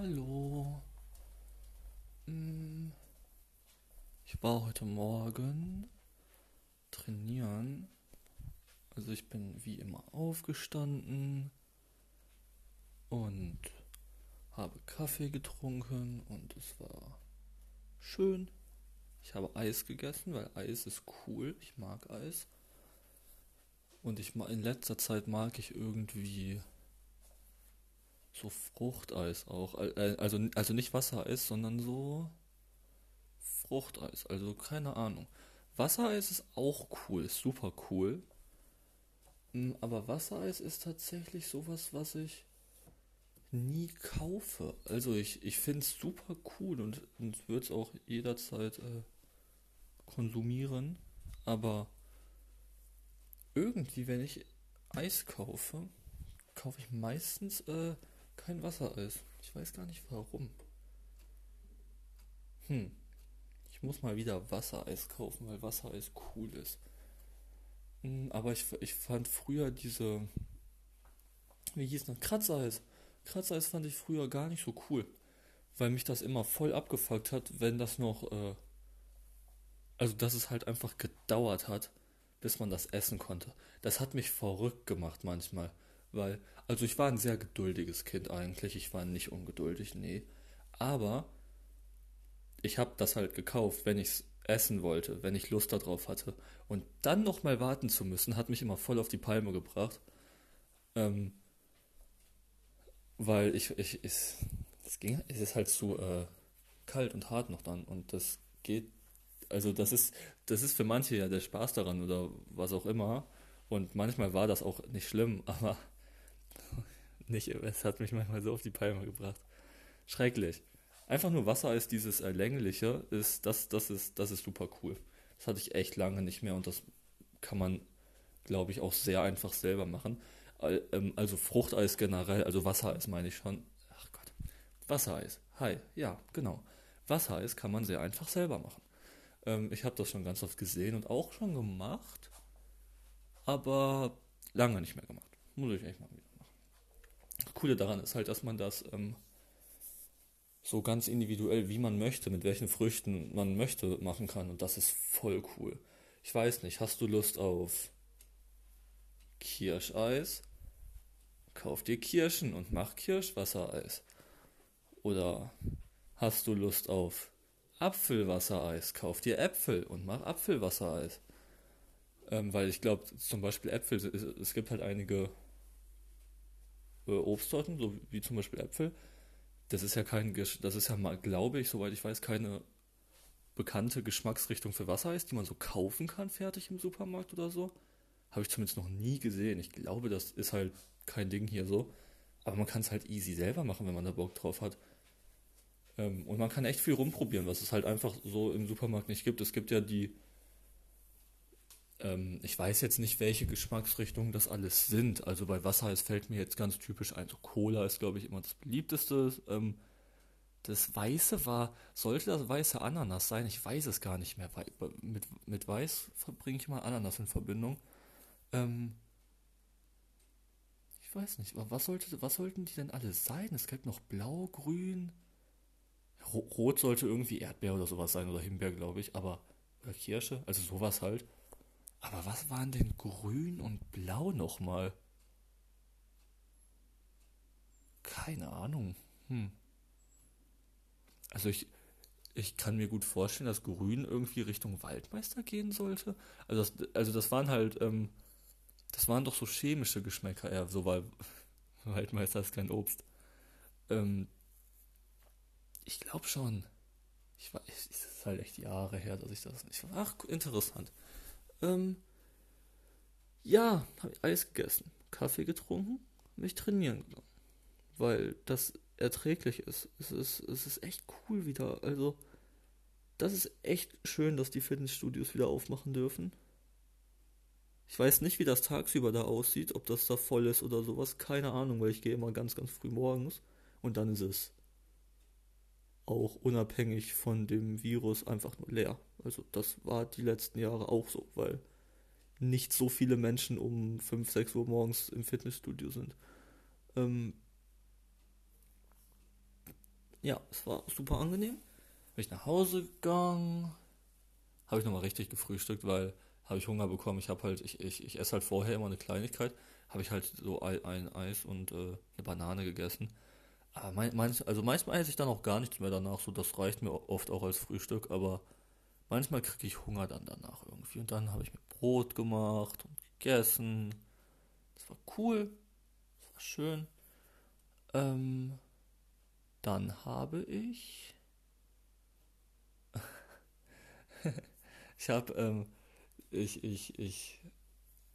Hallo. Hm, Ich war heute Morgen trainieren. Also ich bin wie immer aufgestanden und habe Kaffee getrunken und es war schön. Ich habe Eis gegessen, weil Eis ist cool. Ich mag Eis. Und ich in letzter Zeit mag ich irgendwie so Fruchteis auch. Äh, Also, also nicht Wassereis, sondern so Fruchteis. Also keine Ahnung. Wassereis ist auch cool, super cool. Mm, Aber Wassereis ist tatsächlich sowas, was ich nie kaufe. Also ich, ich finde es super cool und, und würde es auch jederzeit äh, konsumieren. Aber irgendwie, wenn ich Eis kaufe, kaufe ich meistens äh, kein Wassereis. Ich weiß gar nicht warum. Hm, ich muss mal wieder Wassereis kaufen, weil Wassereis cool ist. Hm, Aber ich, ich fand früher diese, wie hieß das, Kratzeis. Kratzeis fand ich früher gar nicht so cool, weil mich das immer voll abgefuckt hat, wenn das noch, äh, also dass es halt einfach gedauert hat, bis man das essen konnte. Das hat mich verrückt gemacht manchmal, weil, also ich war ein sehr geduldiges Kind eigentlich, ich war nicht ungeduldig, nee, aber ich habe das halt gekauft, wenn ich es essen wollte, wenn ich Lust darauf hatte. Und dann nochmal warten zu müssen, hat mich immer voll auf die Palme gebracht. Ähm, weil ich, ich, es, es ging, es ist halt zu äh, kalt und hart noch dann. Und das geht, also das ist, das ist für manche ja der Spaß daran oder was auch immer. Und manchmal war das auch nicht schlimm, aber nicht, es hat mich manchmal so auf die Palme gebracht. Schrecklich. Einfach nur Wassereis, dieses äh, längliche, ist, das, das ist, das ist super cool. Das hatte ich echt lange nicht mehr und das kann man, glaube ich, auch sehr einfach selber machen. Ähm, Also Fruchteis generell, also Wassereis meine ich schon. Ach Gott. Wassereis. Hi, ja, genau. Wassereis kann man sehr einfach selber machen. Ähm, ich habe das schon ganz oft gesehen und auch schon gemacht, aber lange nicht mehr gemacht. Muss ich echt mal wieder Coole daran ist halt, dass man das ähm, so ganz individuell, wie man möchte, mit welchen Früchten man möchte, machen kann. Und das ist voll cool. Ich weiß nicht, hast du Lust auf Kirscheis? Kauf dir Kirschen und mach Kirschwassereis. Oder hast du Lust auf Apfelwassereis? Kauf dir Äpfel und mach Apfelwassereis. Ähm, weil ich glaube, zum Beispiel Äpfel, es, es gibt halt einige äh, Obstsorten, so wie zum Beispiel Äpfel. Das ist ja kein, das ist ja mal, glaube ich, soweit ich weiß, keine bekannte Geschmacksrichtung für Wassereis, die man so kaufen kann, fertig im Supermarkt oder so. Habe ich zumindest noch nie gesehen. Ich glaube, das ist halt kein Ding hier so. Aber man kann es halt easy selber machen, wenn man da Bock drauf hat. Ähm, und man kann echt viel rumprobieren, was es halt einfach so im Supermarkt nicht gibt. Es gibt ja die, ähm, ich weiß jetzt nicht, welche Geschmacksrichtungen das alles sind. Also bei Wassereis fällt mir jetzt ganz typisch ein. So Cola ist, glaube ich, immer das beliebteste. Ähm, das Weiße war, sollte das weiße Ananas sein? Ich weiß es gar nicht mehr. Mit, mit Weiß bringe ich mal Ananas in Verbindung. Ähm, ich weiß nicht, wa- was sollte, was sollten die denn alle sein? Es gibt noch Blau, Grün. Ro Rot sollte irgendwie Erdbeer oder sowas sein oder Himbeer, glaube ich, aber oder Kirsche, also sowas halt. Aber was waren denn Grün und Blau nochmal? Keine Ahnung. Hm. Also ich, ich kann mir gut vorstellen, dass Grün irgendwie Richtung Waldmeister gehen sollte. Also das, also das waren halt, ähm, das waren doch so chemische Geschmäcker eher, so weil Waldmeister ist kein Obst. Ähm, ich glaube schon. Ich weiß, es ist halt echt Jahre her, dass ich das nicht. Ach, interessant. Ähm, ja, habe ich Eis gegessen, Kaffee getrunken, mich trainieren gegangen, weil das erträglich ist. Es ist, es ist echt cool wieder. Also, das ist echt schön, dass die Fitnessstudios wieder aufmachen dürfen. Ich weiß nicht, wie das tagsüber da aussieht, ob das da voll ist oder sowas. Keine Ahnung, weil ich gehe immer ganz, ganz früh morgens und dann ist es auch unabhängig von dem Virus einfach nur leer. Also das war die letzten Jahre auch so, weil nicht so viele Menschen um 5, 6 Uhr morgens im Fitnessstudio sind. Ähm, ja, es war super angenehm. Bin ich nach Hause gegangen, habe ich nochmal richtig gefrühstückt, weil habe ich Hunger bekommen. Ich habe halt, ich, ich, ich esse halt vorher immer eine Kleinigkeit. Habe ich halt so ein, Eis und äh, eine Banane gegessen. Aber mein, mein, also manchmal esse ich dann auch gar nichts mehr danach, so das reicht mir oft auch als Frühstück, aber manchmal kriege ich Hunger dann danach irgendwie. Und dann habe ich mir Brot gemacht und gegessen. Das war cool. Das war schön. Ähm, dann habe ich. ich habe, ähm, ich, ich, ich,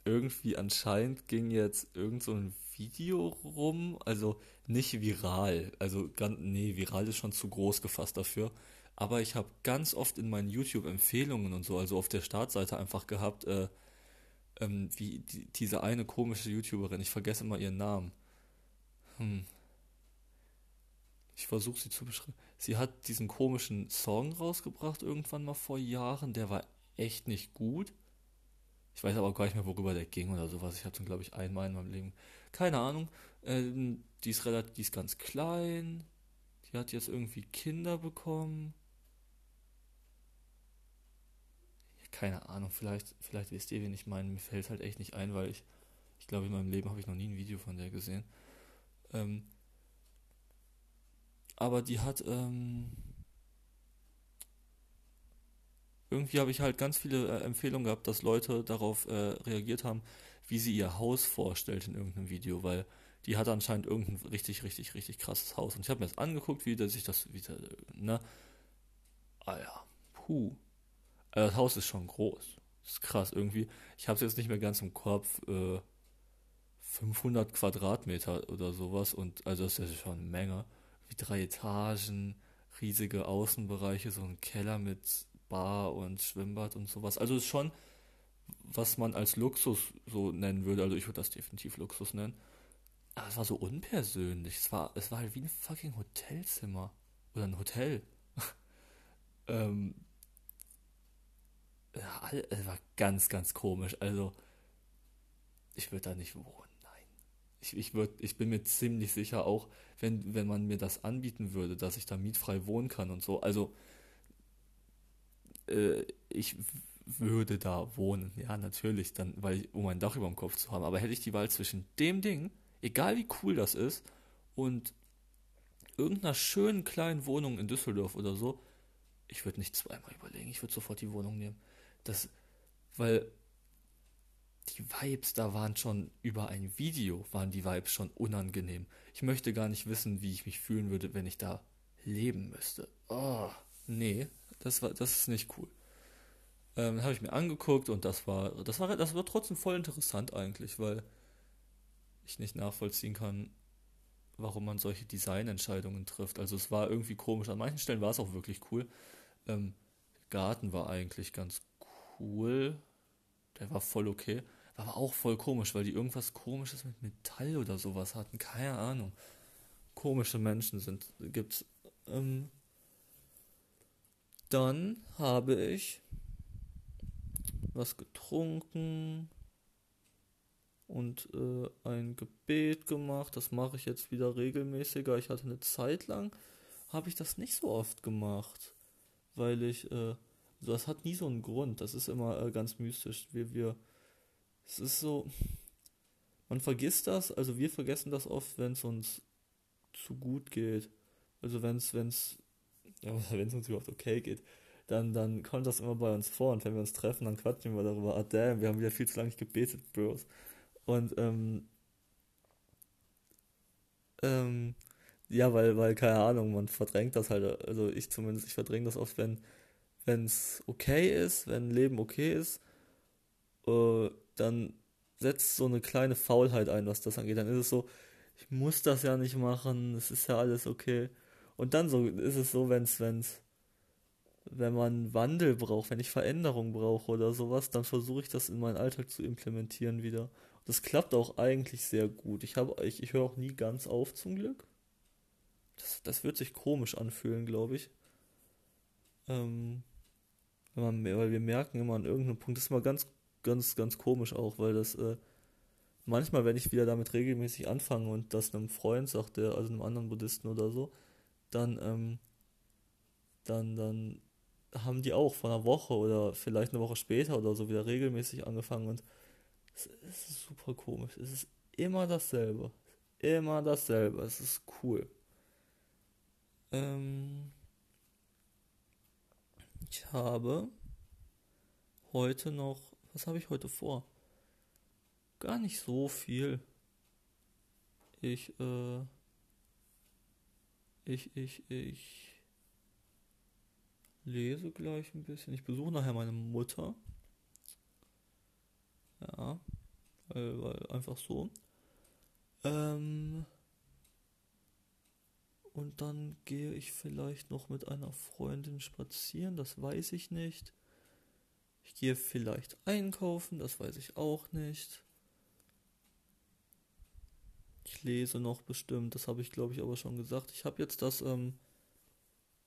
irgendwie anscheinend ging jetzt irgend so ein Video rum, also nicht viral, also ganz, nee, viral ist schon zu groß gefasst dafür, aber ich habe ganz oft in meinen YouTube-Empfehlungen und so, also auf der Startseite einfach gehabt, äh, ähm, wie die, diese eine komische YouTuberin, ich vergesse immer ihren Namen. Hm. Ich versuche sie zu beschreiben. Sie hat diesen komischen Song rausgebracht irgendwann mal vor Jahren, der war echt nicht gut. Ich weiß aber gar nicht mehr, worüber der ging oder sowas. Ich habe den, glaube ich, einmal in meinem Leben. Keine Ahnung. Ähm, die ist relativ, die ist ganz klein. Die hat jetzt irgendwie Kinder bekommen. keine Ahnung, vielleicht, vielleicht wisst ihr, wen ich meine. Mir fällt halt echt nicht ein, weil ich, ich glaube, in meinem Leben habe ich noch nie ein Video von der gesehen. Ähm, aber die hat, ähm, irgendwie habe ich halt ganz viele äh, Empfehlungen gehabt, dass Leute darauf äh, reagiert haben, wie sie ihr Haus vorstellt in irgendeinem Video, weil die hat anscheinend irgendein richtig, richtig, richtig krasses Haus. Und ich habe mir das angeguckt, wie sich das wieder, ne? Ah ja, puh. Also das Haus ist schon groß. Das ist krass irgendwie. Ich habe es jetzt nicht mehr ganz im Kopf. Äh, 500 Quadratmeter oder sowas. Und also das ist ja schon eine Menge. Wie drei Etagen, riesige Außenbereiche, so ein Keller mit Bar und Schwimmbad und sowas. Also ist schon, was man als Luxus so nennen würde. Also ich würde das definitiv Luxus nennen. Aber es war so unpersönlich. Es war, es war halt wie ein fucking Hotelzimmer. Oder ein Hotel. ähm, ja, es war ganz, ganz komisch. Also, ich würde da nicht wohnen. Nein. Ich, ich, würd, ich bin mir ziemlich sicher, auch wenn, wenn man mir das anbieten würde, dass ich da mietfrei wohnen kann und so. Also, äh, ich würde da wohnen. Ja, natürlich, dann, weil um ein Dach über dem Kopf zu haben. Aber hätte ich die Wahl zwischen dem Ding, egal wie cool das ist, und irgendeiner schönen kleinen Wohnung in Düsseldorf oder so, ich würde nicht zweimal überlegen. Ich würde sofort die Wohnung nehmen. Das, weil die Vibes da waren schon über ein Video, waren die Vibes schon unangenehm. Ich möchte gar nicht wissen, wie ich mich fühlen würde, wenn ich da leben müsste. Oh, nee, das war, das ist nicht cool. Ähm, habe ich mir angeguckt und das war, das war, das war trotzdem voll interessant eigentlich, weil ich nicht nachvollziehen kann, warum man solche Designentscheidungen trifft. Also es war irgendwie komisch. An manchen Stellen war es auch wirklich cool. Ähm, Garten war eigentlich ganz cool. Der war voll okay. War aber auch voll komisch, weil die irgendwas komisches mit Metall oder sowas hatten. Keine Ahnung. Komische Menschen sind, gibt's. Ähm, dann habe ich was getrunken und äh, ein Gebet gemacht. Das mache ich jetzt wieder regelmäßiger. Ich hatte eine Zeit lang, habe ich das nicht so oft gemacht, weil ich äh, das hat nie so einen Grund. Das ist immer äh, ganz mystisch. Wir, wir, es ist so, man vergisst das, also wir vergessen das oft, wenn es uns zu gut geht. Also wenn es, wenn es, ja, wenn es uns überhaupt okay geht, dann, dann kommt das immer bei uns vor. Und wenn wir uns treffen, dann quatschen wir darüber, ah damn, wir haben wieder viel zu lange gebetet, Bros. Und, ähm, ähm, ja, weil, weil, keine Ahnung, man verdrängt das halt, also ich zumindest, ich verdränge das oft, wenn, wenn es okay ist, wenn Leben okay ist, äh, dann setzt so eine kleine Faulheit ein, was das angeht. Dann ist es so, ich muss das ja nicht machen, es ist ja alles okay. Und dann so ist es so, wenn es, wenn's, wenn man Wandel braucht, wenn ich Veränderung brauche oder sowas, dann versuche ich das in meinen Alltag zu implementieren wieder. Das klappt auch eigentlich sehr gut. Ich habe, ich, ich höre auch nie ganz auf zum Glück. Das, das wird sich komisch anfühlen, glaube ich. Ähm, man, weil wir merken immer an irgendeinem Punkt, das ist mal ganz, ganz, ganz komisch auch, weil das äh, manchmal, wenn ich wieder damit regelmäßig anfange und das einem Freund sagt, der, also einem anderen Buddhisten oder so, dann, ähm, dann, dann haben die auch vor einer Woche oder vielleicht eine Woche später oder so wieder regelmäßig angefangen und es ist super komisch. Es ist immer dasselbe. Immer dasselbe. Es ist cool. Ähm, ich habe heute noch. Was habe ich heute vor? Gar nicht so viel. Ich, äh. Ich, ich, ich lese gleich ein bisschen. Ich besuche nachher meine Mutter. Ja, weil, weil einfach so. Ähm, und dann gehe ich vielleicht noch mit einer Freundin spazieren, das weiß ich nicht. Ich gehe vielleicht einkaufen, das weiß ich auch nicht. Ich lese noch bestimmt, das habe ich glaube ich aber schon gesagt. Ich habe jetzt das ähm,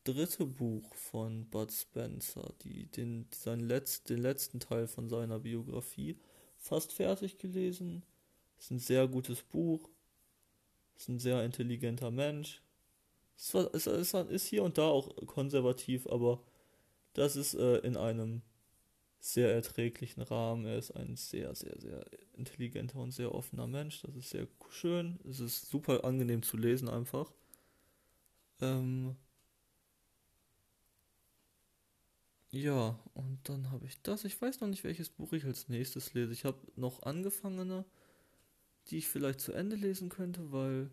dritte Buch von Bud Spencer, die, den, sein Letz-, den letzten Teil von seiner Biografie, fast fertig gelesen. Ist ein sehr gutes Buch. Ist ein sehr intelligenter Mensch. Ist, ist, ist, ist hier und da auch konservativ, aber das ist äh, in einem sehr erträglichen Rahmen. Er ist ein sehr, sehr, sehr intelligenter und sehr offener Mensch. Das ist sehr schön. Es ist super angenehm zu lesen einfach. Ähm, Ja, und dann habe ich das. Ich weiß noch nicht, welches Buch ich als nächstes lese. Ich habe noch angefangene, die ich vielleicht zu Ende lesen könnte, weil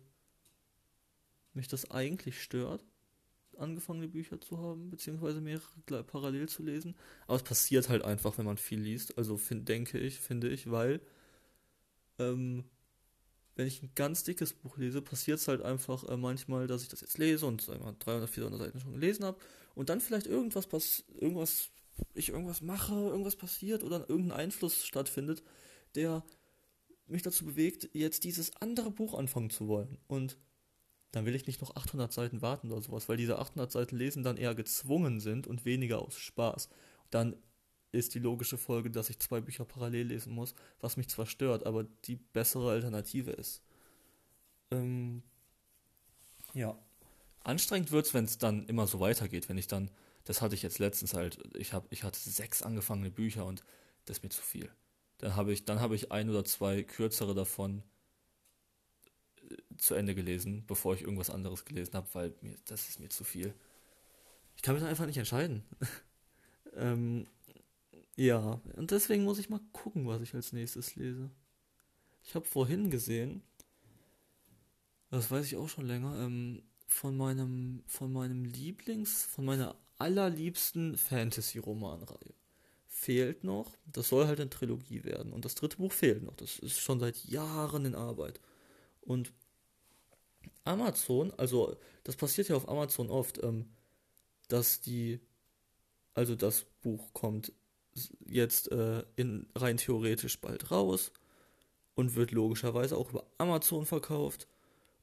mich das eigentlich stört, angefangene Bücher zu haben, beziehungsweise mehrere parallel zu lesen. Aber es passiert halt einfach, wenn man viel liest. Also find, denke ich, finde ich, weil ähm, wenn ich ein ganz dickes Buch lese, passiert es halt einfach äh, manchmal, dass ich das jetzt lese und sagen wir, 300, 400 Seiten schon gelesen habe und dann vielleicht irgendwas pass irgendwas ich irgendwas mache, irgendwas passiert oder irgendein Einfluss stattfindet, der mich dazu bewegt, jetzt dieses andere Buch anfangen zu wollen. Und dann will ich nicht noch 800 Seiten warten oder sowas, weil diese 800 Seiten lesen dann eher gezwungen sind und weniger aus Spaß. Dann ist die logische Folge, dass ich zwei Bücher parallel lesen muss, was mich zwar stört, aber die bessere Alternative ist. Ähm, ja, anstrengend wird es, wenn es dann immer so weitergeht. Wenn ich dann, das hatte ich jetzt letztens halt, ich, hab, ich hatte sechs angefangene Bücher und das ist mir zu viel. Dann habe ich, dann habe ich ein oder zwei kürzere davon äh, zu Ende gelesen, bevor ich irgendwas anderes gelesen habe, weil mir, das ist mir zu viel. Ich kann mich dann einfach nicht entscheiden. ähm, ja, und deswegen muss ich mal gucken, was ich als nächstes lese. Ich habe vorhin gesehen, das weiß ich auch schon länger, ähm, von meinem, von meinem Lieblings, von meiner allerliebsten Fantasy-Romanreihe. Fehlt noch, das soll halt eine Trilogie werden. Und das dritte Buch fehlt noch. Das ist schon seit Jahren in Arbeit. Und Amazon, also das passiert ja auf Amazon oft, ähm, dass die, also das Buch kommt jetzt äh, in, rein theoretisch bald raus und wird logischerweise auch über Amazon verkauft.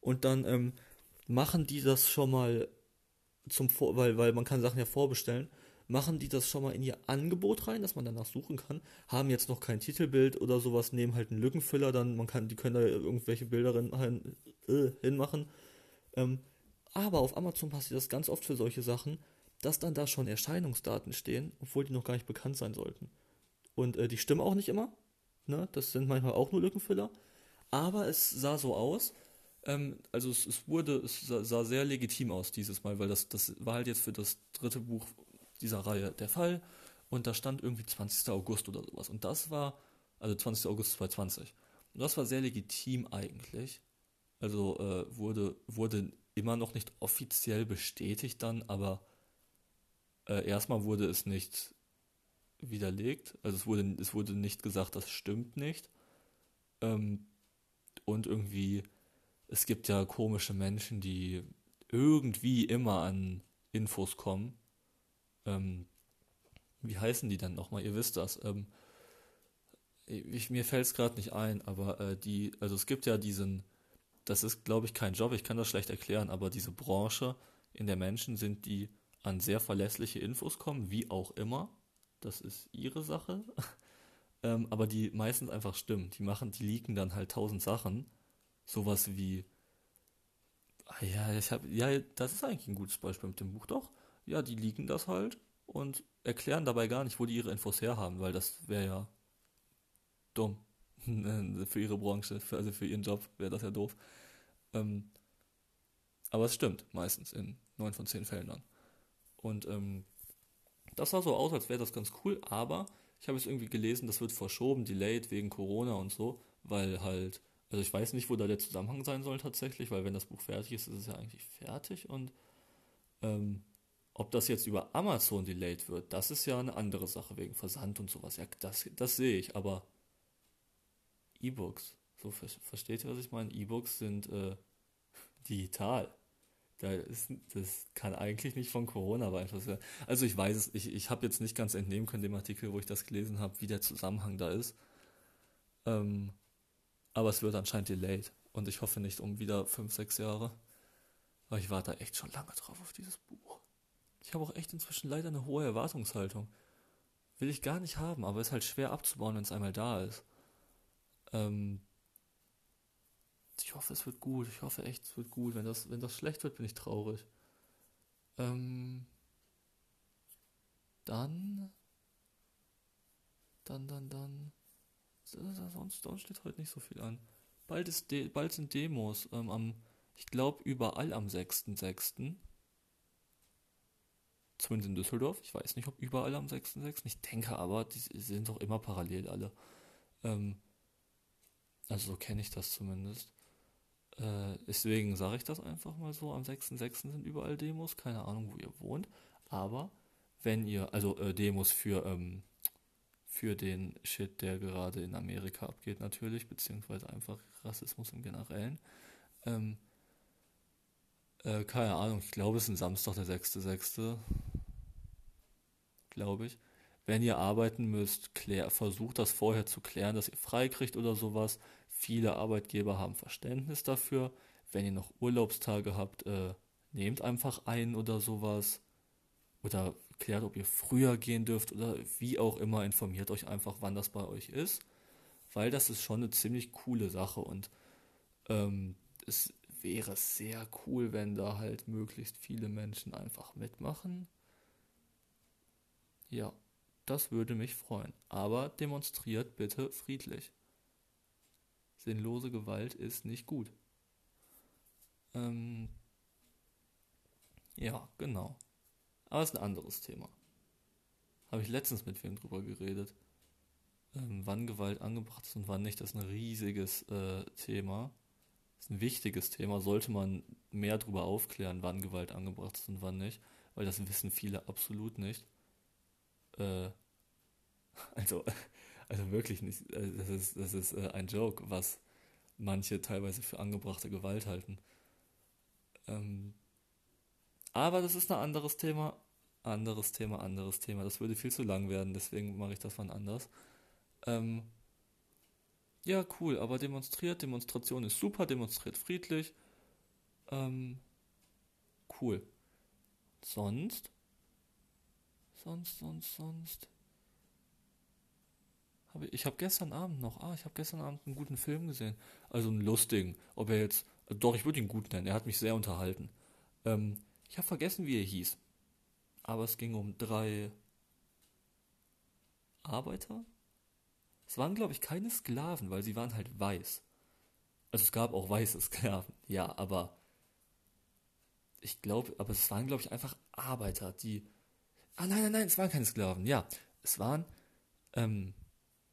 Und dann ähm, machen die das schon mal zum Vor weil, weil man kann Sachen ja vorbestellen, machen die das schon mal in ihr Angebot rein, dass man danach suchen kann, haben jetzt noch kein Titelbild oder sowas, nehmen halt einen Lückenfüller, dann man kann, die können da irgendwelche Bilder hin, äh, hinmachen. Ähm, aber auf Amazon passiert das ganz oft für solche Sachen, dass dann da schon Erscheinungsdaten stehen, obwohl die noch gar nicht bekannt sein sollten. Und äh, die stimmen auch nicht immer. Ne? Das sind manchmal auch nur Lückenfüller. Aber es sah so aus, ähm, also es, es, wurde, es sah sehr legitim aus dieses Mal, weil das, das war halt jetzt für das dritte Buch dieser Reihe der Fall und da stand irgendwie 20. August oder sowas. Und das war, also 20. August 2020. Und das war sehr legitim eigentlich. Also äh, wurde, wurde immer noch nicht offiziell bestätigt dann, aber äh, erstmal wurde es nicht widerlegt. Also es wurde, es wurde nicht gesagt, das stimmt nicht. Ähm, und irgendwie es gibt ja komische Menschen, die irgendwie immer an Infos kommen. Ähm, wie heißen die dann nochmal? Ihr wisst das. Ähm, ich, mir fällt es gerade nicht ein, aber äh, die, also es gibt ja diesen, das ist glaube ich kein Job, ich kann das schlecht erklären, aber diese Branche, in der Menschen sind, die an sehr verlässliche Infos kommen, wie auch immer. Das ist ihre Sache. ähm, aber die meistens einfach stimmen. Die machen, die leaken dann halt tausend Sachen sowas wie, Ah ja, ich habe, ja, das ist eigentlich ein gutes Beispiel mit dem Buch, doch. Ja, die liegen das halt und erklären dabei gar nicht, wo die ihre Infos herhaben, weil das wäre ja dumm für ihre Branche, für, also für ihren Job wäre das ja doof. Ähm, aber es stimmt meistens in neun von zehn Fällen dann. Und ähm, das sah so aus, als wäre das ganz cool, aber ich habe es irgendwie gelesen, das wird verschoben, delayed wegen Corona und so, weil halt, also ich weiß nicht, wo da der Zusammenhang sein soll tatsächlich, weil wenn das Buch fertig ist, ist es ja eigentlich fertig und ähm, ob das jetzt über Amazon delayed wird, das ist ja eine andere Sache wegen Versand und sowas. Ja, das, das sehe ich, aber E-Books, so versteht ihr, was ich meine? E-Books sind äh, digital. Da das kann eigentlich nicht von Corona beeinflusst werden. Also ich weiß es, ich, ich habe jetzt nicht ganz entnehmen können dem Artikel, wo ich das gelesen habe, wie der Zusammenhang da ist. Ähm, aber es wird anscheinend delayed. Und ich hoffe nicht um wieder fünf, sechs Jahre. Weil ich warte echt schon lange drauf auf dieses Buch. Ich habe auch echt inzwischen leider eine hohe Erwartungshaltung. Will ich gar nicht haben, aber ist halt schwer abzubauen, wenn es einmal da ist. Ähm, ich hoffe, es wird gut. Ich hoffe echt, es wird gut. Wenn das, wenn das schlecht wird, bin ich traurig. Ähm, dann, dann, dann, dann. Sonst, sonst steht heute nicht so viel an. Bald, ist De bald sind Demos. Ähm, am, ich glaube, überall am 6.6. Zumindest in Düsseldorf. Ich weiß nicht, ob überall am 6.6. Ich denke aber, die sind doch immer parallel alle. Ähm, also so kenne ich das zumindest. Äh, deswegen sage ich das einfach mal so. Am 6.6. sind überall Demos. Keine Ahnung, wo ihr wohnt. Aber wenn ihr, also äh, Demos für, ähm, für den Shit, der gerade in Amerika abgeht natürlich, beziehungsweise einfach Rassismus im Generellen. Ähm, äh, keine Ahnung, ich glaube es ist ein Samstag, der 6.6. Glaube ich. Wenn ihr arbeiten müsst, klär, versucht das vorher zu klären, dass ihr frei kriegt oder sowas. Viele Arbeitgeber haben Verständnis dafür. Wenn ihr noch Urlaubstage habt, äh, nehmt einfach ein oder sowas. Oder klärt, ob ihr früher gehen dürft oder wie auch immer. Informiert euch einfach, wann das bei euch ist. Weil das ist schon eine ziemlich coole Sache und ähm, es wäre sehr cool, wenn da halt möglichst viele Menschen einfach mitmachen. Ja, das würde mich freuen. Aber demonstriert bitte friedlich. Sinnlose Gewalt ist nicht gut. Ähm, ja, genau. Aber es ist ein anderes Thema. Habe ich letztens mit wem drüber geredet. Ähm, wann Gewalt angebracht ist und wann nicht, das ist ein riesiges äh, Thema. Das ist ein wichtiges Thema. Sollte man mehr darüber aufklären, wann Gewalt angebracht ist und wann nicht. Weil das wissen viele absolut nicht. Äh, also also wirklich nicht. Äh, das ist, das ist äh, ein Joke, was manche teilweise für angebrachte Gewalt halten. Ähm, aber das ist ein anderes Thema. Anderes Thema, anderes Thema. Das würde viel zu lang werden, deswegen mache ich das wann anders. Ähm, ja, cool, aber demonstriert, Demonstration ist super, demonstriert friedlich. Ähm, cool. Sonst? Sonst, sonst, sonst. Hab ich ich habe gestern Abend noch, ah, ich habe gestern Abend einen guten Film gesehen. Also einen lustigen. Ob er jetzt, doch, ich würde ihn gut nennen. Er hat mich sehr unterhalten. Ähm, ich habe vergessen, wie er hieß. Aber es ging um drei Arbeiter. Es waren, glaube ich, keine Sklaven, weil sie waren halt weiß. Also es gab auch weiße Sklaven, ja, aber ich glaube, aber es waren, glaube ich, einfach Arbeiter, die. Ah, nein, nein, nein, es waren keine Sklaven, ja. Es waren ähm,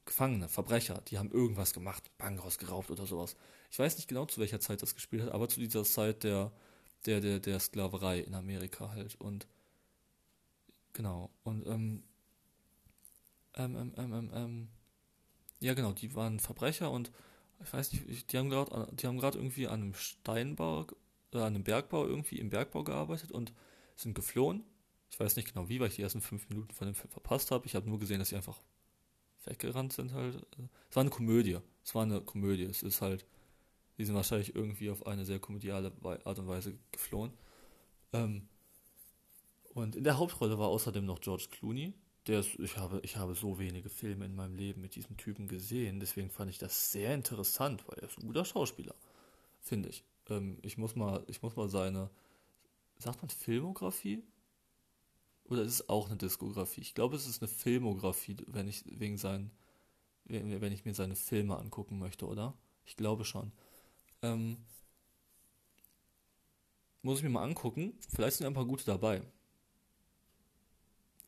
Gefangene, Verbrecher, die haben irgendwas gemacht, Bank rausgeraubt oder sowas. Ich weiß nicht genau, zu welcher Zeit das gespielt hat, aber zu dieser Zeit der, der, der, der Sklaverei in Amerika halt. Und genau, und ähm, ähm, ähm, ähm, ähm, ähm ja genau, die waren Verbrecher und ich weiß nicht, die haben gerade die haben gerade irgendwie an einem Steinbau, äh, an einem Bergbau irgendwie im Bergbau gearbeitet und sind geflohen. Ich weiß nicht genau wie, weil ich die ersten fünf Minuten von dem Film verpasst habe. Ich habe nur gesehen, dass sie einfach weggerannt sind halt. Es war eine Komödie. Es war eine Komödie. Es ist halt, die sind wahrscheinlich irgendwie auf eine sehr komödiale Art und Weise geflohen. Ähm, und in der Hauptrolle war außerdem noch George Clooney. Der ist, ich habe, ich habe so wenige Filme in meinem Leben mit diesem Typen gesehen, deswegen fand ich das sehr interessant, weil er ist ein guter Schauspieler, finde ich. ähm, ich muss mal, ich muss mal seine, sagt man Filmografie? Oder ist es auch eine Diskografie? Ich glaube, es ist eine Filmografie, wenn ich wegen seinen, wenn ich mir seine Filme angucken möchte, oder? Ich glaube schon. Ähm, muss ich mir mal angucken. Vielleicht sind ein paar gute dabei.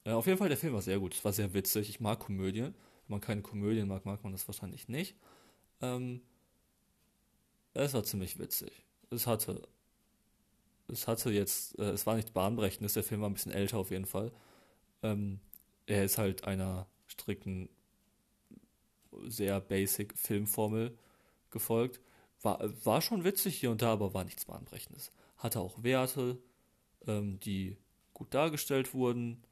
Äh, auf jeden Fall, der Film war sehr gut. Es war sehr witzig. Ich mag Komödien. Wenn man keine Komödien mag, mag man das wahrscheinlich nicht. Ähm, es war ziemlich witzig. Es hatte. Es hatte jetzt. Äh, es war nicht bahnbrechendes. Der Film war ein bisschen älter auf jeden Fall. Ähm, er ist halt einer strikten, sehr basic Filmformel gefolgt. War, war schon witzig hier und da, aber war nichts bahnbrechendes. Hatte auch Werte, ähm, die gut dargestellt wurden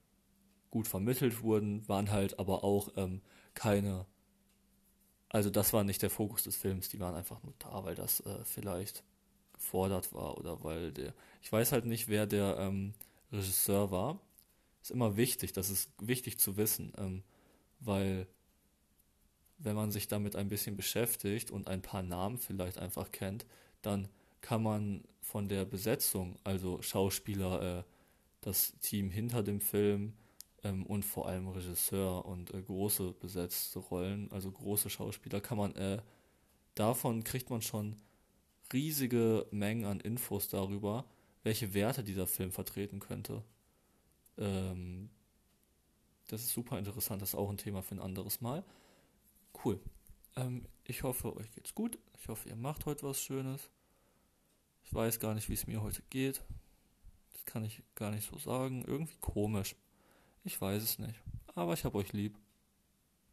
gut vermittelt wurden, waren halt aber auch ähm, keine, also das war nicht der Fokus des Films, die waren einfach nur da, weil das äh, vielleicht gefordert war oder weil der, ich weiß halt nicht, wer der ähm, Regisseur war. Ist immer wichtig, das ist wichtig zu wissen, ähm, weil wenn man sich damit ein bisschen beschäftigt und ein paar Namen vielleicht einfach kennt, dann kann man von der Besetzung, also Schauspieler, äh, das Team hinter dem Film, ähm, und vor allem Regisseur und äh, große besetzte Rollen, also große Schauspieler, kann man, äh, davon kriegt man schon riesige Mengen an Infos darüber, welche Werte dieser Film vertreten könnte. Ähm, das ist super interessant, das ist auch ein Thema für ein anderes Mal. Cool. Ähm, ich hoffe, euch geht's gut. Ich hoffe, ihr macht heute was Schönes. Ich weiß gar nicht, wie es mir heute geht. Das kann ich gar nicht so sagen. Irgendwie komisch. Ich weiß es nicht. Aber ich habe euch lieb.